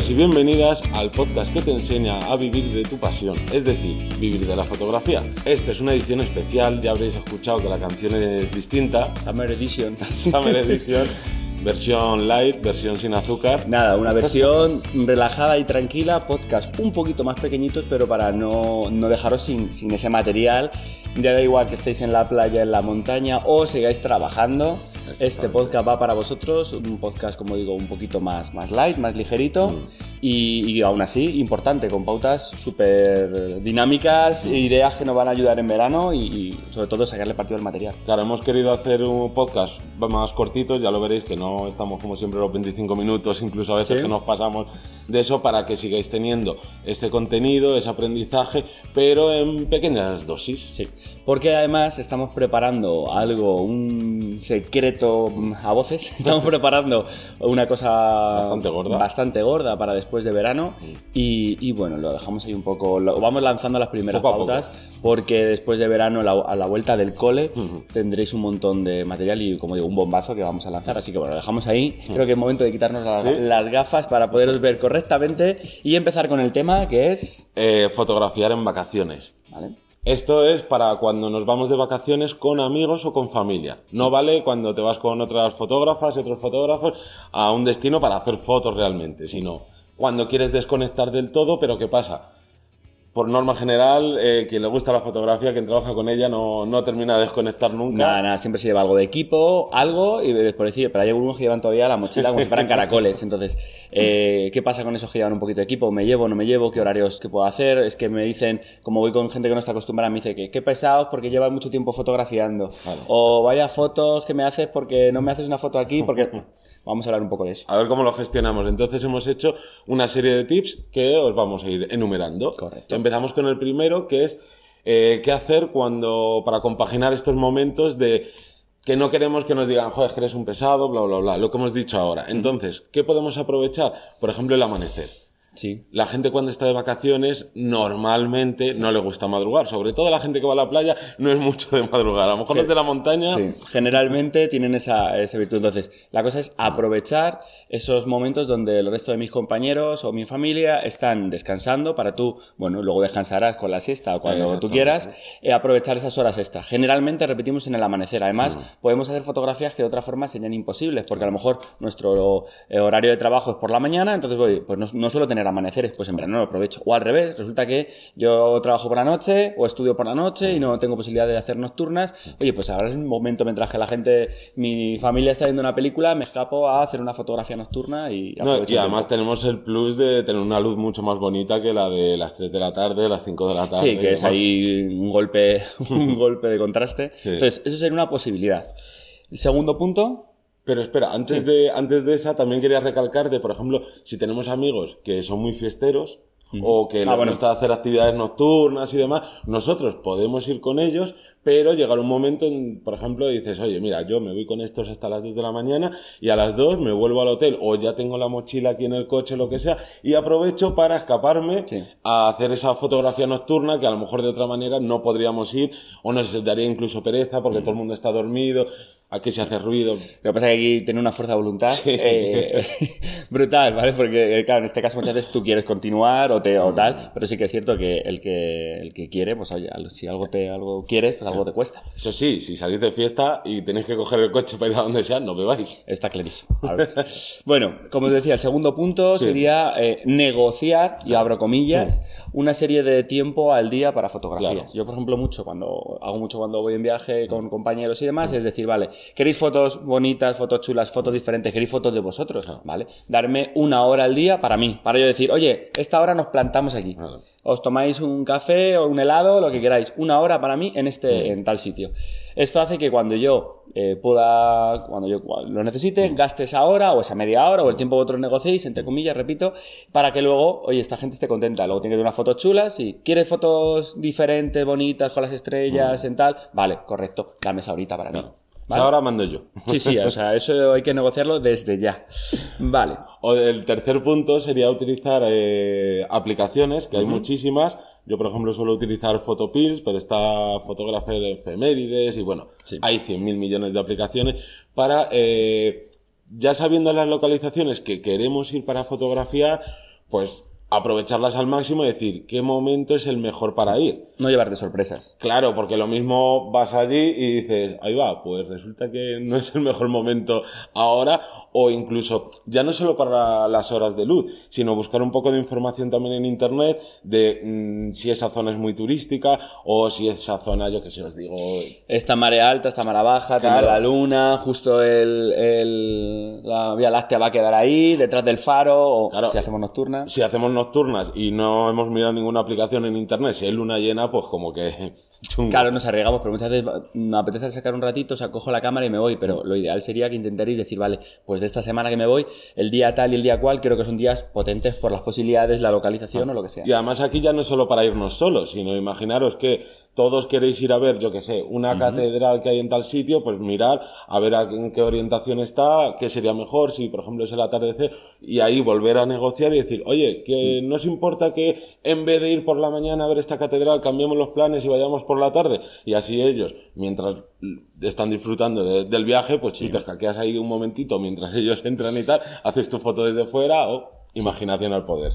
Bienvenidos y bienvenidas al podcast que te enseña a vivir de tu pasión, es decir, vivir de la fotografía. Esta es una edición especial, ya habréis escuchado que la canción es distinta. Summer Edition. Summer Edition. Versión light, versión sin azúcar. Nada, una versión relajada y tranquila, podcast un poquito más pequeñitos, pero para no, no dejaros sin, sin ese material. Ya da igual que estéis en la playa, en la montaña o sigáis trabajando. Este podcast va para vosotros, un podcast, como digo, un poquito más, más light, más ligerito Mm. y, y aún así importante, con pautas súper dinámicas, Mm. ideas que nos van a ayudar en verano y, y sobre todo sacarle partido al material. Claro, hemos querido hacer un podcast más cortitos, ya lo veréis que no estamos como siempre los 25 minutos, incluso a veces Sí. que nos pasamos de eso para que sigáis teniendo ese contenido, ese aprendizaje, pero en pequeñas dosis. Porque además estamos preparando algo, un secreto a voces. Estamos preparando una cosa Bastante gorda. bastante gorda para después de verano. Y, y bueno, lo dejamos ahí un poco. Lo vamos lanzando las primeras Poco pautas, porque después de verano, la- a la vuelta del cole, tendréis un montón de material y, como digo, un bombazo que vamos a lanzar. Así que bueno, lo dejamos ahí. Creo que es momento de quitarnos las, Sí. las gafas para poderos ver correctamente y empezar con el tema que es. Eh, fotografiar en vacaciones. ¿Vale? Esto es para cuando nos vamos de vacaciones con amigos o con familia. No vale cuando te vas con otras fotógrafas y otros fotógrafos a un destino para hacer fotos realmente, sino cuando quieres desconectar del todo, pero ¿qué pasa? Por norma general, eh, quien le gusta la fotografía, quien trabaja con ella, no, no termina de desconectar nunca. Nada, nada, siempre se lleva algo de equipo, algo, y por decir, pero hay algunos que llevan todavía la mochila como si fueran caracoles. Entonces, eh, ¿qué pasa con esos que llevan un poquito de equipo? ¿Me llevo, no me llevo? ¿Qué horarios que puedo hacer? Es que me dicen, como voy con gente que no está acostumbrada, me dice que qué pesados porque llevas mucho tiempo fotografiando. O vaya fotos que me haces porque no me haces una foto aquí, porque vamos a hablar un poco de eso. A ver cómo lo gestionamos. Entonces hemos hecho una serie de tips que os vamos a ir enumerando. Correcto. Empezamos con el primero, que es eh, qué hacer cuando para compaginar estos momentos de que no queremos que nos digan, joder, es que eres un pesado, bla, bla, bla, lo que hemos dicho ahora. Entonces, ¿qué podemos aprovechar? Por ejemplo, el amanecer. Sí. La gente cuando está de vacaciones normalmente no le gusta madrugar. Sobre todo la gente que va a la playa no es mucho de madrugar. A lo mejor los de la montaña... Sí, generalmente tienen esa, esa virtud. Entonces, la cosa es aprovechar esos momentos donde el resto de mis compañeros o mi familia están descansando para tú, bueno, luego descansarás con la siesta o cuando tú quieras, eh, aprovechar esas horas extra. Generalmente repetimos en el amanecer. Además, podemos hacer fotografías que de otra forma serían imposibles, porque a lo mejor nuestro eh, horario de trabajo es por la mañana, entonces voy, pues no, no suelo tener amaneceres, pues en verano lo aprovecho. O al revés, resulta que yo trabajo por la noche o estudio por la noche y no tengo posibilidad de hacer nocturnas. Oye, pues ahora es un momento mientras que la gente, mi familia está viendo una película, me escapo a hacer una fotografía nocturna y No, y además tenemos el plus de tener una luz mucho más bonita que la de las 3 de la tarde, las 5 de la tarde. Sí, que es ahí un golpe, un golpe de contraste. Sí. Entonces, eso sería una posibilidad. El segundo punto, Pero espera, antes, de, antes de esa también quería recalcar de, por ejemplo, si tenemos amigos que son muy fiesteros o que Ah, les bueno. gusta hacer actividades nocturnas y demás, nosotros podemos ir con ellos, pero llegar un momento, en, por ejemplo, dices, oye, mira, yo me voy con estos hasta las 2 de la mañana y a las 2 me vuelvo al hotel o ya tengo la mochila aquí en el coche, lo que sea, y aprovecho para escaparme Sí. a hacer esa fotografía nocturna que a lo mejor de otra manera no podríamos ir o nos daría incluso pereza porque todo el mundo está dormido, aquí se hace ruido. Lo que pasa es que aquí tiene una fuerza de voluntad Sí. eh, brutal, ¿vale? Porque, eh, claro, en este caso muchas veces tú quieres continuar o, te, o tal, pero sí que es cierto que el que, el que quiere, pues oye, si algo, te, algo quieres, pues algo te cuesta. Eso sí, si salís de fiesta y tenéis que coger el coche para ir a donde sea, no bebáis. Está clarísimo. A bueno, como os decía, el segundo punto Sí. sería eh, negociar, y abro comillas, una serie de tiempo al día para fotografías. Claro. Yo, por ejemplo, mucho cuando hago mucho cuando voy en viaje con compañeros y demás, es decir, vale, ¿queréis fotos bonitas, fotos chulas, fotos diferentes? ¿Queréis fotos de vosotros? ¿Vale? Darme una hora al día para mí, para yo decir, oye, esta hora nos plantamos aquí. Claro. Os tomáis un café o un helado, lo que queráis, una hora para mí en este, en tal sitio. Esto hace que cuando yo eh, pueda, cuando yo lo necesite, gaste esa hora o esa media hora o el tiempo que vosotros negociéis, entre comillas, repito, para que luego, oye, esta gente esté contenta. Luego tiene que tener unas fotos chulas y quieres fotos diferentes, bonitas, con las estrellas, en tal. Vale, correcto, dame esa horita para mí. ¿Vale? Ahora mando yo. Sí, sí, o sea, eso hay que negociarlo desde ya. Vale. O el tercer punto sería utilizar eh, aplicaciones, que hay muchísimas. Yo, por ejemplo, suelo utilizar Photopills, pero está Photographer Efemérides y bueno, Sí. hay 100.000 millones de aplicaciones para eh, ya sabiendo las localizaciones que queremos ir para fotografiar, pues aprovecharlas al máximo y decir qué momento es el mejor para ir. No llevarte sorpresas. Claro, porque lo mismo vas allí y dices, ahí va, pues resulta que no es el mejor momento ahora, o incluso ya no solo para las horas de luz, sino buscar un poco de información también en internet de mm, si esa zona es muy turística o si esa zona, yo que sé, os digo. Esta marea alta, esta marea baja, Claro. la luna, justo el, el- la Vía Láctea va a quedar ahí, detrás del faro, o Claro. si hacemos nocturna. Si hacemos nocturnas y no hemos mirado ninguna aplicación en internet, si hay luna llena, pues como que chungo. Claro, nos arriesgamos, pero muchas veces me apetece sacar un ratito, o sea, cojo la cámara y me voy, pero lo ideal sería que intentaréis decir, vale, pues de esta semana que me voy, el día tal y el día cual, creo que son días potentes por las posibilidades, la localización o lo que sea. Y además aquí ya no es solo para irnos solos, sino imaginaros que todos queréis ir a ver, yo que sé, una catedral que hay en tal sitio, pues mirar a ver a- en qué orientación está, qué sería mejor, si por ejemplo es el atardecer, y ahí volver a negociar y decir, oye, que no os importa que en vez de ir por la mañana a ver esta catedral, cambiemos los planes y vayamos por la tarde. Y así ellos, mientras están disfrutando de- del viaje, pues tú te escaqueas ahí un momentito mientras ellos entran y tal, haces tu foto desde fuera o imaginación al poder.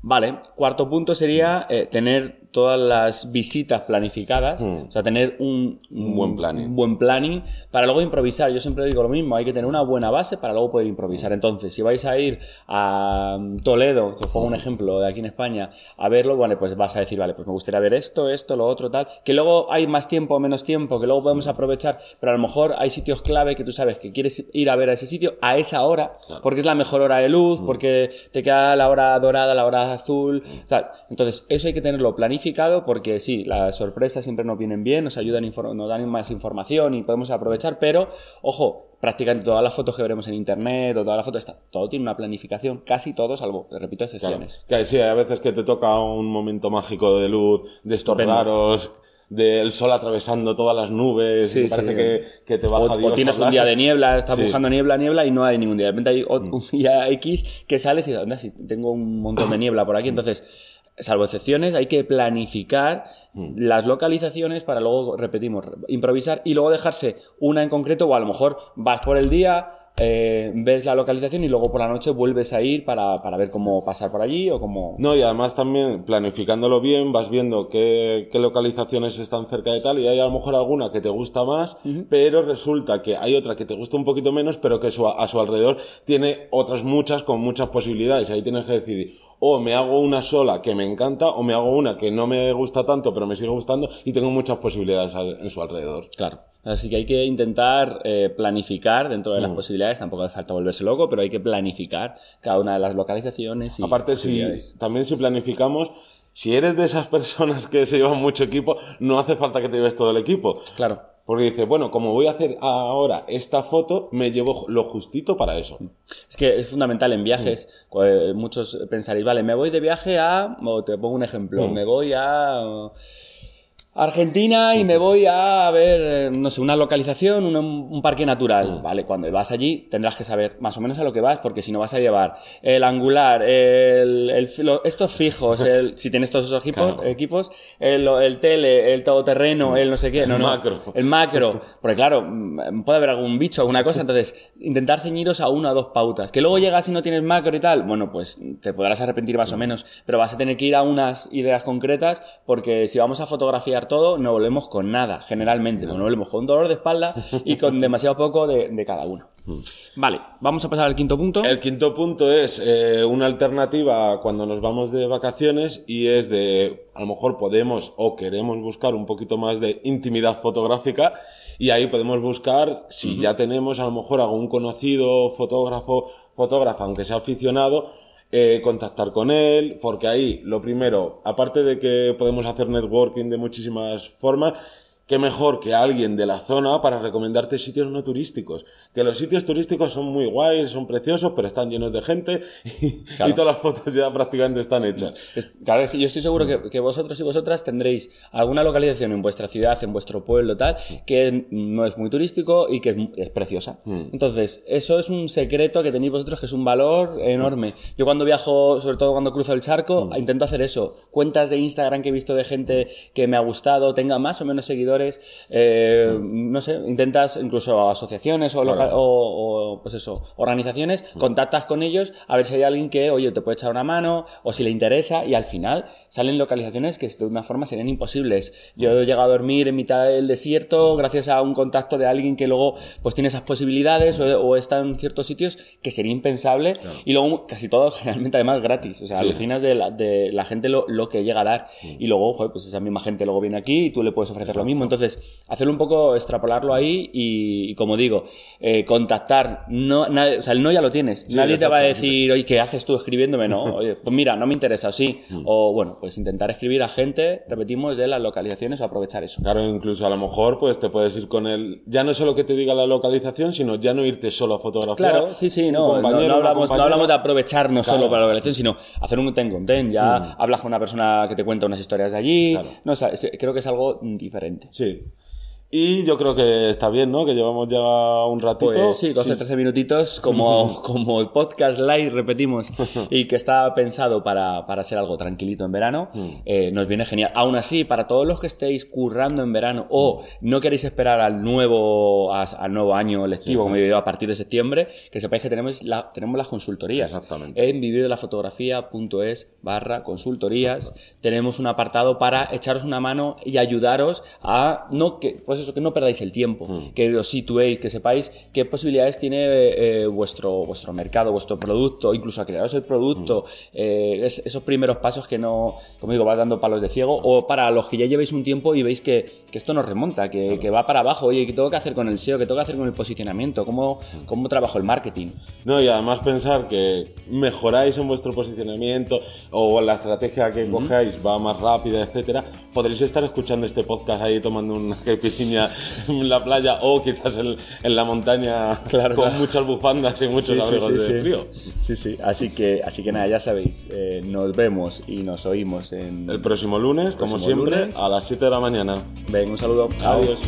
Vale, cuarto punto sería eh, tener todas las visitas planificadas, o sea, tener un, Un buen planning. un buen planning para luego improvisar. Yo siempre digo lo mismo, hay que tener una buena base para luego poder improvisar. Entonces, si vais a ir a mm, Toledo, os pongo un ejemplo de aquí en España, a verlo, bueno, pues vas a decir, vale, pues me gustaría ver esto, esto, lo otro, tal, que luego hay más tiempo o menos tiempo, que luego podemos aprovechar, pero a lo mejor hay sitios clave que tú sabes que quieres ir a ver a ese sitio a esa hora, porque es la mejor hora de luz, porque te queda la hora dorada, la hora azul, tal. Entonces, eso hay que tenerlo planificado porque sí, las sorpresas siempre nos vienen bien, nos ayudan, nos dan más información y podemos aprovechar, pero ojo, prácticamente todas las fotos que veremos en internet o todas las fotos, está, todo tiene una planificación, casi todo, salvo, repito, Claro. excepciones. Que sí, hay veces que te toca un momento mágico de luz, de estos Estupendo. raros, del sol atravesando todas las nubes, Sí, y parece sí. que, que te O, baja o Dios tienes un día de niebla, estás Sí. Mm. buscando niebla, niebla y no hay ningún día. De repente hay o- un día X que sales y dices, anda, si tengo un montón de niebla por aquí. Entonces, salvo excepciones, hay que planificar Mm. las localizaciones para luego, repetimos, re- improvisar y luego dejarse una en concreto o a lo mejor vas por el día, eh, ves la localización y luego por la noche vuelves a ir para, para ver cómo pasar por allí o cómo... No, y además también planificándolo bien, vas viendo qué, qué localizaciones están cerca de tal, y hay a lo mejor alguna que te gusta más, pero resulta que hay otra que te gusta un poquito menos, pero que su- a su alrededor tiene otras muchas con muchas posibilidades. Ahí tienes que decidir, o me hago una sola que me encanta, o me hago una que no me gusta tanto, pero me sigue gustando, y tengo muchas posibilidades en su alrededor. Claro. Así que hay que intentar eh, planificar dentro Mm. de las posibilidades, tampoco hace falta volverse loco, pero hay que planificar cada una de las localizaciones y Aparte, si, también si planificamos, si eres de esas personas que se llevan mucho equipo, no hace falta que te lleves todo el equipo. Claro. Porque dice, bueno, como voy a hacer ahora esta foto, me llevo lo justito para eso. Es que es fundamental en viajes. Mm. eh, Muchos pensaréis, vale, me voy de viaje a. O te pongo un ejemplo, Mm. me voy a. Argentina y me voy a ver, eh, no sé, una localización, un, un parque natural. Vale, cuando vas allí tendrás que saber más o menos a lo que vas, porque si no vas a llevar el angular, el, el fi- lo- estos fijos, el- si tienes todos esos equipos, Claro. equipos el, el tele, el todoterreno, el no sé qué, no, El no, macro. el macro, porque claro, mm, puede haber algún bicho, alguna cosa, entonces intentar ceñiros a una o dos pautas. Que luego llegas y no tienes macro y tal, bueno, pues te podrás arrepentir más o menos, pero vas a tener que ir a unas ideas concretas porque si vamos a fotografiar todo, no volvemos con nada, generalmente, no volvemos con un dolor de espalda y con demasiado poco de, de cada uno. Vale, vamos a pasar al quinto punto. El quinto punto es eh, una alternativa cuando nos vamos de vacaciones y es de, a lo mejor podemos o queremos buscar un poquito más de intimidad fotográfica y ahí podemos buscar si ya tenemos a lo mejor algún conocido fotógrafo, fotógrafa, aunque sea aficionado, eh, contactar con él, porque ahí lo primero, aparte de que podemos hacer networking de muchísimas formas, qué mejor que alguien de la zona para recomendarte sitios no turísticos. Que los sitios turísticos son muy guays, son preciosos, pero están llenos de gente y, Claro. y todas las fotos ya prácticamente están hechas. Es- Claro, yo estoy seguro que, que vosotros y vosotras tendréis alguna localización en vuestra ciudad, en vuestro pueblo, tal, que no es muy turístico y que es, es preciosa. Entonces, eso es un secreto que tenéis vosotros que es un valor enorme. Yo cuando viajo, sobre todo cuando cruzo el charco, intento hacer eso. Cuentas de Instagram que he visto de gente que me ha gustado, tenga más o menos seguidores emprendedores, eh, no sé, intentas incluso asociaciones o, loca- o- o, pues eso, organizaciones, contactas con ellos a ver si hay alguien que, oye, te puede echar una mano o si le interesa y al final salen localizaciones que de una forma serían imposibles. Yo he llegado a dormir en mitad del desierto gracias a un contacto de alguien que luego pues tiene esas posibilidades o, o está en ciertos sitios que sería impensable y luego casi todo generalmente además gratis. O sea, Sí. alucinas de la, de la gente lo, lo que llega a dar y luego, joder, pues esa misma gente luego viene aquí y tú le puedes ofrecer lo mismo. Entonces, hacerlo un poco, extrapolarlo ahí y, y como digo, eh, contactar. No, nadie- o sea, el no ya lo tienes. Sí, nadie te va a decir, oye, ¿qué haces tú escribiéndome? No, oye, pues mira, no me interesa, sí. Mm. O bueno, pues intentar escribir a gente, repetimos, de las localizaciones o aprovechar eso. Claro, incluso a lo mejor pues te puedes ir con él, ya no solo que te diga la localización, sino ya no irte solo a fotografiar. Claro, sí, sí, no, no, hablamos, no hablamos de aprovecharnos Claro. Mm. solo para la localización, sino hacer un ten con ten. Ya hablas con una persona que te cuenta unas historias de allí. Claro. No, o sea, creo que es algo mm, diferente. Sí. Y yo creo que está bien, ¿no? Que llevamos ya un ratito. Pues sí, 12, 13 minutitos como, como el podcast live, repetimos, y que está pensado para, para ser algo tranquilito en verano, Mm. eh, nos viene genial. Aún así, para todos los que estéis currando en verano o no queréis esperar al nuevo, a- al nuevo año lectivo, como digo yo, a partir de septiembre, que sepáis que tenemos, la, tenemos las consultorías. Exactamente. En vivirdelafotografía.es barra consultorías tenemos un apartado para echaros una mano y ayudaros a no que pues eso que no perdáis el tiempo que os situéis que sepáis qué posibilidades tiene eh, vuestro vuestro mercado vuestro producto incluso a crearos el producto eh, es- esos primeros pasos que no como digo vas dando palos de ciego o para los que ya llevéis un tiempo y veis que, que esto nos remonta que, que va para abajo oye qué tengo que hacer con el SEO qué tengo que hacer con el posicionamiento cómo cómo trabajo el marketing No, y además pensar que mejoráis en vuestro posicionamiento o la estrategia que cojáis va más rápida, etcétera, podréis estar escuchando este podcast ahí tomando una caipirinha en la playa o quizás en, en la montaña Claro, con claro. muchas bufandas y muchos Sí, abrigos sí, de frío. Sí, sí. Así que, así que nada, ya sabéis, eh, nos vemos y nos oímos en... El próximo lunes, como próximo siempre, lunes. a las 7 de la mañana. Ven, un saludo. Adiós.